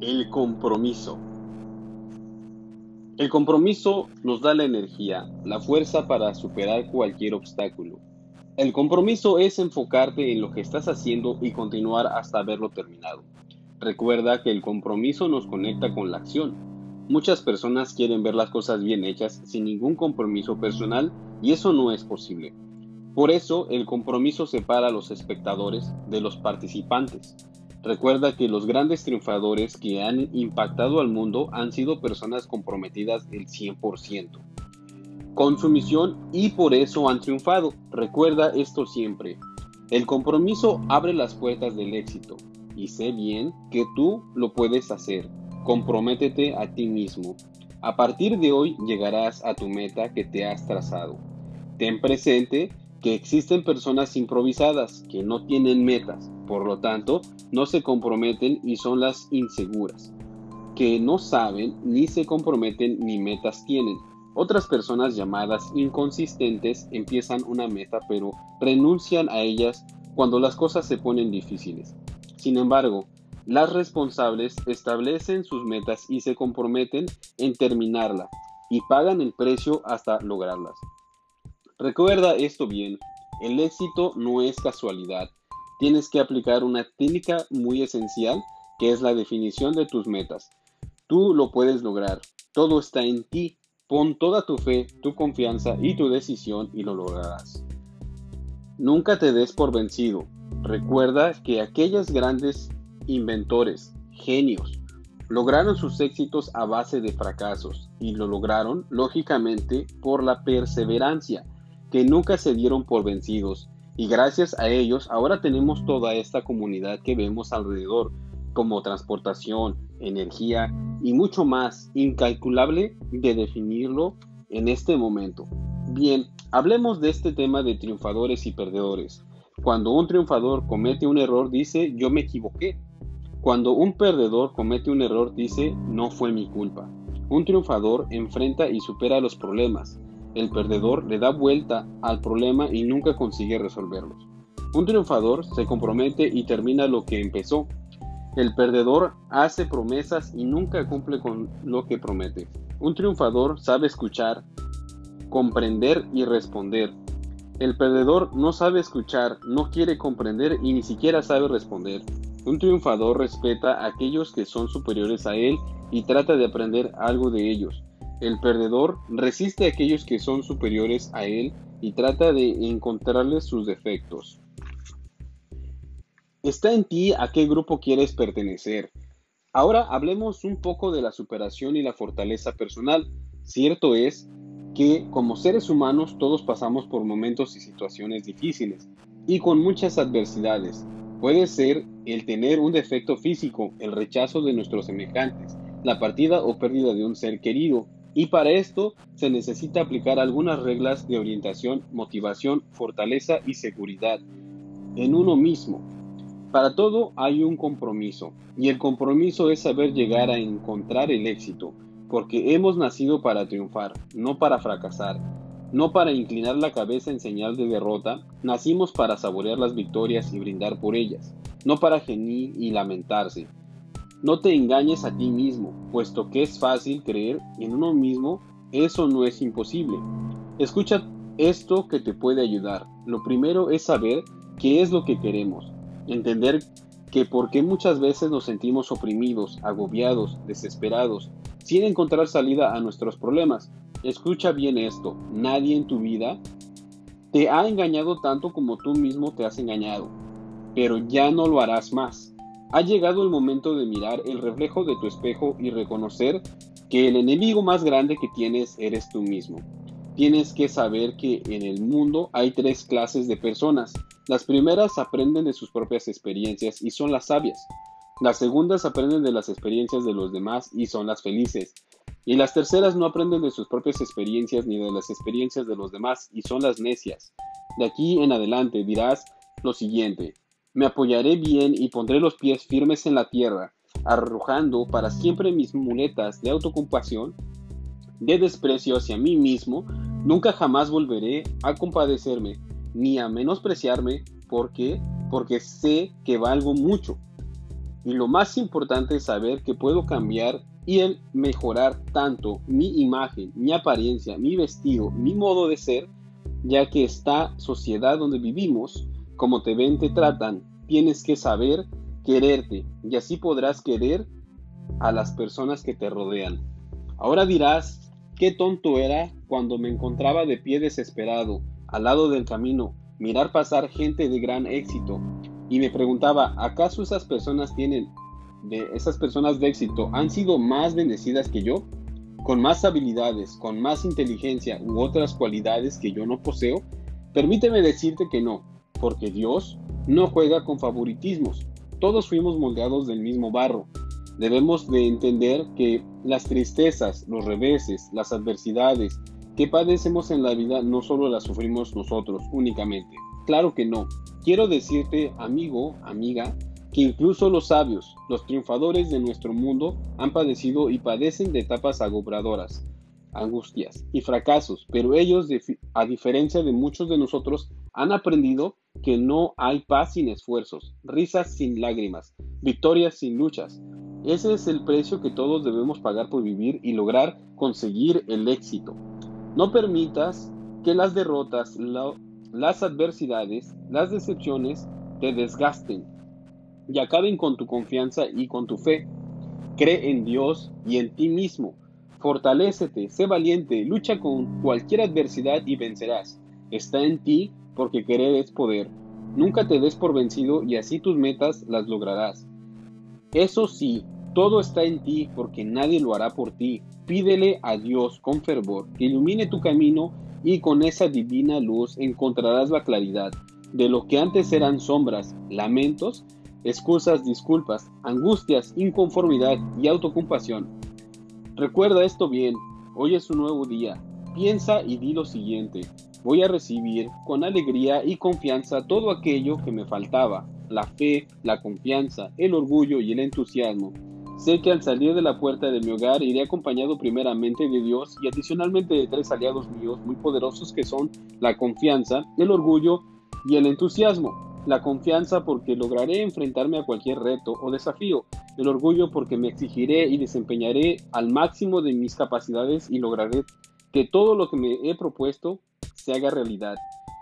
El compromiso. El compromiso nos da la energía, la fuerza para superar cualquier obstáculo. El compromiso es enfocarte en lo que estás haciendo y continuar hasta verlo terminado. Recuerda que el compromiso nos conecta con la acción. Muchas personas quieren ver las cosas bien hechas sin ningún compromiso personal y eso no es posible. Por eso el compromiso separa a los espectadores de los participantes. Recuerda que los grandes triunfadores que han impactado al mundo han sido personas comprometidas el 100% con su misión y por eso han triunfado. Recuerda esto siempre. El compromiso abre las puertas del éxito y sé bien que tú lo puedes hacer. Comprométete a ti mismo. A partir de hoy llegarás a tu meta que te has trazado. Ten presente que existen personas improvisadas que no tienen metas, por lo tanto, no se comprometen y son las inseguras, que no saben ni se comprometen ni metas tienen. Otras personas llamadas inconsistentes empiezan una meta pero renuncian a ellas cuando las cosas se ponen difíciles. Sin embargo, las responsables establecen sus metas y se comprometen en terminarla y pagan el precio hasta lograrlas. Recuerda esto bien, el éxito no es casualidad. Tienes que aplicar una técnica muy esencial que es la definición de tus metas. Tú lo puedes lograr. Todo está en ti. Pon toda tu fe, tu confianza y tu decisión y lo lograrás. Nunca te des por vencido. Recuerda que aquellos grandes inventores, genios, lograron sus éxitos a base de fracasos y lo lograron, lógicamente, por la perseverancia que nunca se dieron por vencidos, y gracias a ellos ahora tenemos toda esta comunidad que vemos alrededor, como transportación, energía y mucho más incalculable de definirlo en este momento. Bien, hablemos de este tema de triunfadores y perdedores. Cuando un triunfador comete un error dice yo me equivoqué. Cuando un perdedor comete un error dice no fue mi culpa. Un triunfador enfrenta y supera los problemas, el perdedor le da vuelta al problema y nunca consigue resolverlos. Un triunfador se compromete y termina lo que empezó. El perdedor hace promesas y nunca cumple con lo que promete. Un triunfador sabe escuchar, comprender y responder. El perdedor no sabe escuchar, no quiere comprender y ni siquiera sabe responder. Un triunfador respeta a aquellos que son superiores a él y trata de aprender algo de ellos. El perdedor resiste a aquellos que son superiores a él y trata de encontrarles sus defectos. Está en ti a qué grupo quieres pertenecer. Ahora hablemos un poco de la superación y la fortaleza personal. Cierto es que como seres humanos todos pasamos por momentos y situaciones difíciles y con muchas adversidades. Puede ser el tener un defecto físico, el rechazo de nuestros semejantes, la partida o pérdida de un ser querido, y para esto se necesita aplicar algunas reglas de orientación, motivación, fortaleza y seguridad en uno mismo. Para todo hay un compromiso y el compromiso es saber llegar a encontrar el éxito, porque hemos nacido para triunfar, no para fracasar, no para inclinar la cabeza en señal de derrota, nacimos para saborear las victorias y brindar por ellas, no para gemir y lamentarse, no te engañes a ti mismo, puesto que es fácil creer en uno mismo, eso no es imposible. Escucha esto que te puede ayudar. Lo primero es saber qué es lo que queremos, entender que porque muchas veces nos sentimos oprimidos, agobiados, desesperados, sin encontrar salida a nuestros problemas. Escucha bien esto, nadie en tu vida te ha engañado tanto como tú mismo te has engañado, pero ya no lo harás más. Ha llegado el momento de mirar el reflejo de tu espejo y reconocer que el enemigo más grande que tienes eres tú mismo. Tienes que saber que en el mundo hay tres clases de personas. Las primeras aprenden de sus propias experiencias y son las sabias. Las segundas aprenden de las experiencias de los demás y son las felices. Y las terceras no aprenden de sus propias experiencias ni de las experiencias de los demás y son las necias. De aquí en adelante dirás lo siguiente, me apoyaré bien y pondré los pies firmes en la tierra, arrojando para siempre mis muletas de autocompasión, de desprecio hacia mí mismo, nunca jamás volveré a compadecerme, ni a menospreciarme, ¿Por qué? Porque sé que valgo mucho. Y lo más importante es saber que puedo cambiar y el mejorar tanto mi imagen, mi apariencia, mi vestido, mi modo de ser, ya que esta sociedad donde vivimos, como te ven, te tratan, tienes que saber quererte y así podrás querer a las personas que te rodean. Ahora dirás, qué tonto era cuando me encontraba de pie desesperado, al lado del camino, mirar pasar gente de gran éxito, y me preguntaba, ¿acaso esas personas tienen, de esas personas de éxito, han sido más bendecidas que yo? Con más habilidades, con más inteligencia u otras cualidades que yo no poseo? Permíteme decirte que no, porque Dios no juega con favoritismos. Todos fuimos moldeados del mismo barro. Debemos de entender que las tristezas, los reveses, las adversidades que padecemos en la vida no solo las sufrimos nosotros únicamente. Claro que no. Quiero decirte, amigo, amiga, que incluso los sabios, los triunfadores de nuestro mundo, han padecido y padecen de etapas agobradoras, angustias y fracasos, pero ellos, a diferencia de muchos de nosotros, han aprendido que no hay paz sin esfuerzos, risas sin lágrimas, victorias sin luchas. Ese es el precio que todos debemos pagar por vivir y lograr conseguir el éxito. No permitas que las derrotas, las adversidades, las decepciones te desgasten y acaben con tu confianza y con tu fe. Cree en Dios y en ti mismo. Fortalécete, sé valiente, lucha con cualquier adversidad y vencerás. Está en ti porque querer es poder. Nunca te des por vencido y así tus metas las lograrás. Eso sí, todo está en ti porque nadie lo hará por ti. Pídele a Dios con fervor que ilumine tu camino y con esa divina luz encontrarás la claridad de lo que antes eran sombras, lamentos, excusas, disculpas, angustias, inconformidad y autocompasión. Recuerda esto bien, hoy es un nuevo día. Piensa y di lo siguiente voy a recibir con alegría y confianza todo aquello que me faltaba, la fe, la confianza, el orgullo y el entusiasmo. Sé que al salir de la puerta de mi hogar iré acompañado primeramente de Dios y adicionalmente de tres aliados míos muy poderosos que son la confianza, el orgullo y el entusiasmo. La confianza porque lograré enfrentarme a cualquier reto o desafío. El orgullo porque me exigiré y desempeñaré al máximo de mis capacidades y lograré que todo lo que me he propuesto se haga realidad.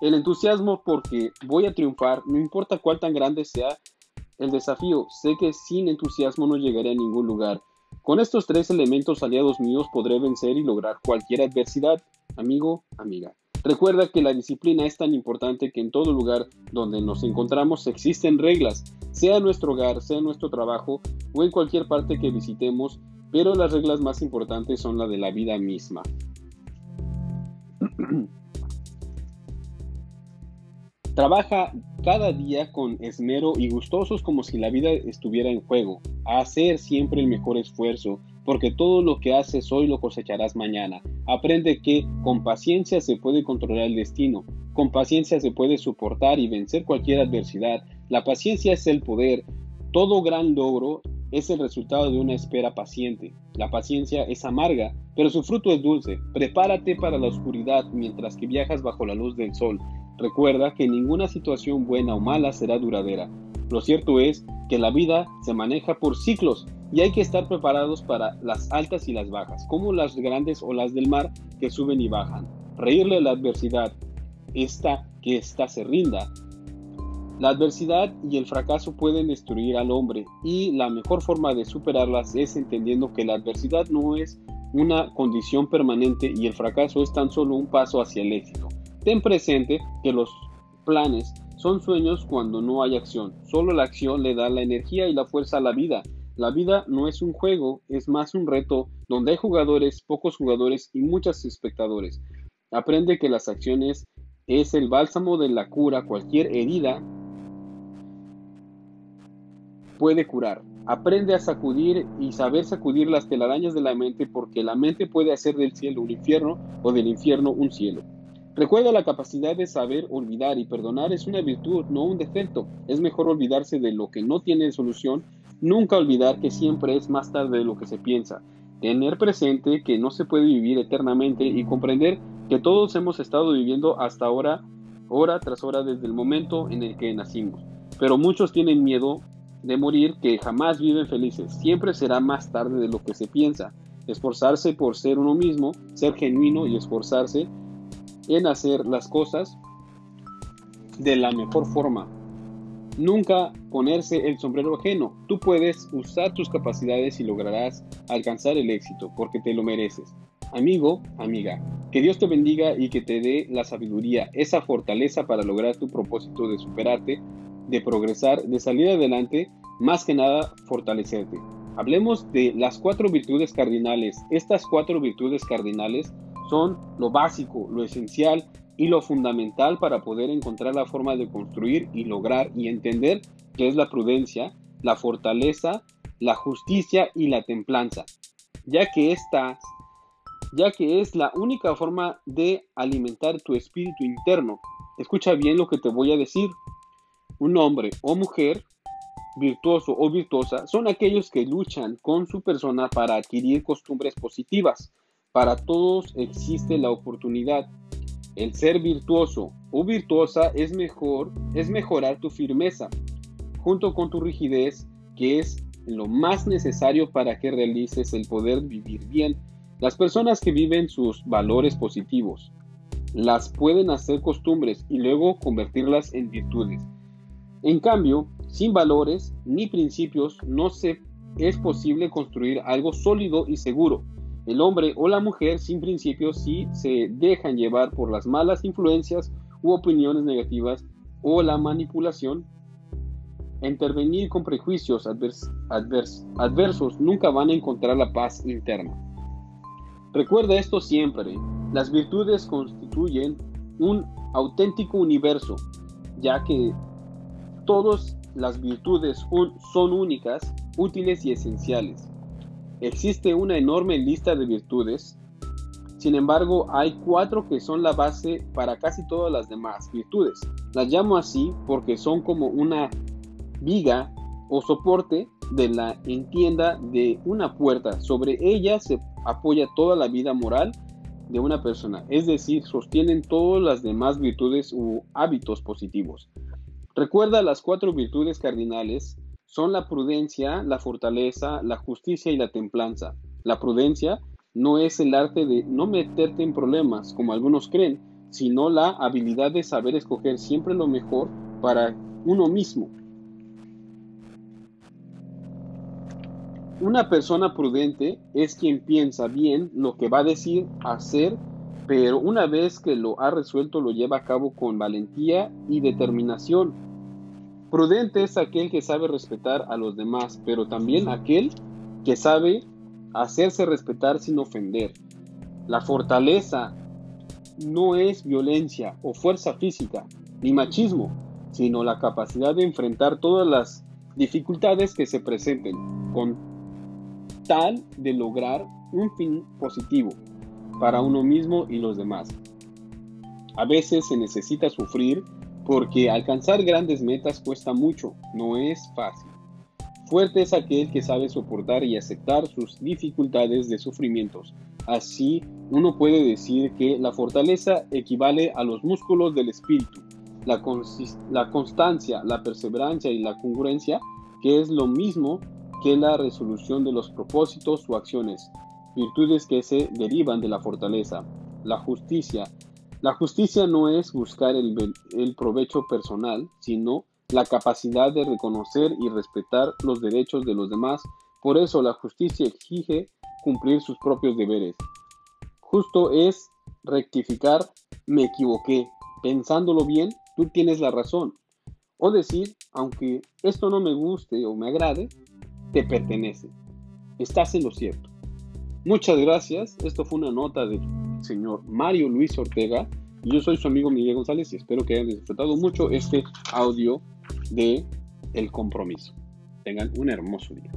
El entusiasmo porque voy a triunfar, no importa cuál tan grande sea el desafío, sé que sin entusiasmo no llegaré a ningún lugar. Con estos tres elementos aliados míos podré vencer y lograr cualquier adversidad, amigo, amiga. Recuerda que la disciplina es tan importante que en todo lugar donde nos encontramos existen reglas, sea nuestro hogar, sea nuestro trabajo o en cualquier parte que visitemos, pero las reglas más importantes son las de la vida misma. Trabaja cada día con esmero y gustosos como si la vida estuviera en juego, a hacer siempre el mejor esfuerzo, porque todo lo que haces hoy lo cosecharás mañana. Aprende que con paciencia se puede controlar el destino, con paciencia se puede soportar y vencer cualquier adversidad. La paciencia es el poder. Todo gran logro es el resultado de una espera paciente. La paciencia es amarga, pero su fruto es dulce. Prepárate para la oscuridad mientras que viajas bajo la luz del sol. Recuerda que ninguna situación buena o mala será duradera. Lo cierto es que la vida se maneja por ciclos y hay que estar preparados para las altas y las bajas, como las grandes olas del mar que suben y bajan. Reírle a la adversidad, esta que ésta se rinda. La adversidad y el fracaso pueden destruir al hombre y la mejor forma de superarlas es entendiendo que la adversidad no es una condición permanente y el fracaso es tan solo un paso hacia el éxito. Ten presente que los planes son sueños cuando no hay acción. Solo la acción le da la energía y la fuerza a la vida. La vida no es un juego, es más un reto donde hay jugadores, pocos jugadores y muchos espectadores. Aprende que las acciones es el bálsamo de la cura. Cualquier herida puede curar. Aprende a sacudir y saber sacudir las telarañas de la mente porque la mente puede hacer del cielo un infierno o del infierno un cielo. Recuerda la capacidad de saber olvidar y perdonar es una virtud, no un defecto. Es mejor olvidarse de lo que no tiene solución, nunca olvidar que siempre es más tarde de lo que se piensa. Tener presente que no se puede vivir eternamente y comprender que todos hemos estado viviendo hasta ahora hora tras hora desde el momento en el que nacimos. Pero muchos tienen miedo de morir que jamás viven felices. Siempre será más tarde de lo que se piensa. Esforzarse por ser uno mismo, ser genuino y esforzarse en hacer las cosas de la mejor forma. Nunca ponerse el sombrero ajeno. Tú puedes usar tus capacidades y lograrás alcanzar el éxito porque te lo mereces. Amigo, amiga, que Dios te bendiga y que te dé la sabiduría, esa fortaleza para lograr tu propósito de superarte, de progresar, de salir adelante, más que nada fortalecerte. Hablemos de las cuatro virtudes cardinales. Estas cuatro virtudes cardinales son lo básico, lo esencial y lo fundamental para poder encontrar la forma de construir y lograr y entender qué es la prudencia, la fortaleza, la justicia y la templanza, ya que estas ya que es la única forma de alimentar tu espíritu interno. Escucha bien lo que te voy a decir. Un hombre o mujer virtuoso o virtuosa son aquellos que luchan con su persona para adquirir costumbres positivas. Para todos existe la oportunidad. El ser virtuoso o virtuosa es mejor, es mejorar tu firmeza, junto con tu rigidez, que es lo más necesario para que realices el poder vivir bien las personas que viven sus valores positivos las pueden hacer costumbres y luego convertirlas en virtudes. En cambio, sin valores ni principios no se es posible construir algo sólido y seguro. El hombre o la mujer sin principios sí se dejan llevar por las malas influencias u opiniones negativas o la manipulación. Intervenir con prejuicios adversos nunca van a encontrar la paz interna. Recuerda esto siempre, las virtudes constituyen un auténtico universo, ya que todas las virtudes son únicas, útiles y esenciales. Existe una enorme lista de virtudes, sin embargo hay cuatro que son la base para casi todas las demás virtudes. Las llamo así porque son como una viga o soporte de la entienda de una puerta. Sobre ella se apoya toda la vida moral de una persona, es decir, sostienen todas las demás virtudes u hábitos positivos. Recuerda las cuatro virtudes cardinales son la prudencia, la fortaleza, la justicia y la templanza. La prudencia no es el arte de no meterte en problemas, como algunos creen, sino la habilidad de saber escoger siempre lo mejor para uno mismo. Una persona prudente es quien piensa bien lo que va a decir, hacer, pero una vez que lo ha resuelto lo lleva a cabo con valentía y determinación. Prudente es aquel que sabe respetar a los demás, pero también aquel que sabe hacerse respetar sin ofender. La fortaleza no es violencia o fuerza física, ni machismo, sino la capacidad de enfrentar todas las dificultades que se presenten con tal de lograr un fin positivo para uno mismo y los demás. A veces se necesita sufrir porque alcanzar grandes metas cuesta mucho, no es fácil. Fuerte es aquel que sabe soportar y aceptar sus dificultades de sufrimientos. Así, uno puede decir que la fortaleza equivale a los músculos del espíritu, la, la constancia, la perseverancia y la congruencia, que es lo mismo que la resolución de los propósitos o acciones, virtudes que se derivan de la fortaleza. La justicia. La justicia no es buscar el, provecho personal, sino la capacidad de reconocer y respetar los derechos de los demás. Por eso la justicia exige cumplir sus propios deberes. Justo es rectificar, me equivoqué, pensándolo bien, tú tienes la razón. O decir, aunque esto no me guste o me agrade, te pertenece. Estás en lo cierto. Muchas gracias. Esto fue una nota del señor Mario Luis Ortega. Yo soy su amigo Miguel González y espero que hayan disfrutado mucho este audio de El Compromiso. Tengan un hermoso día.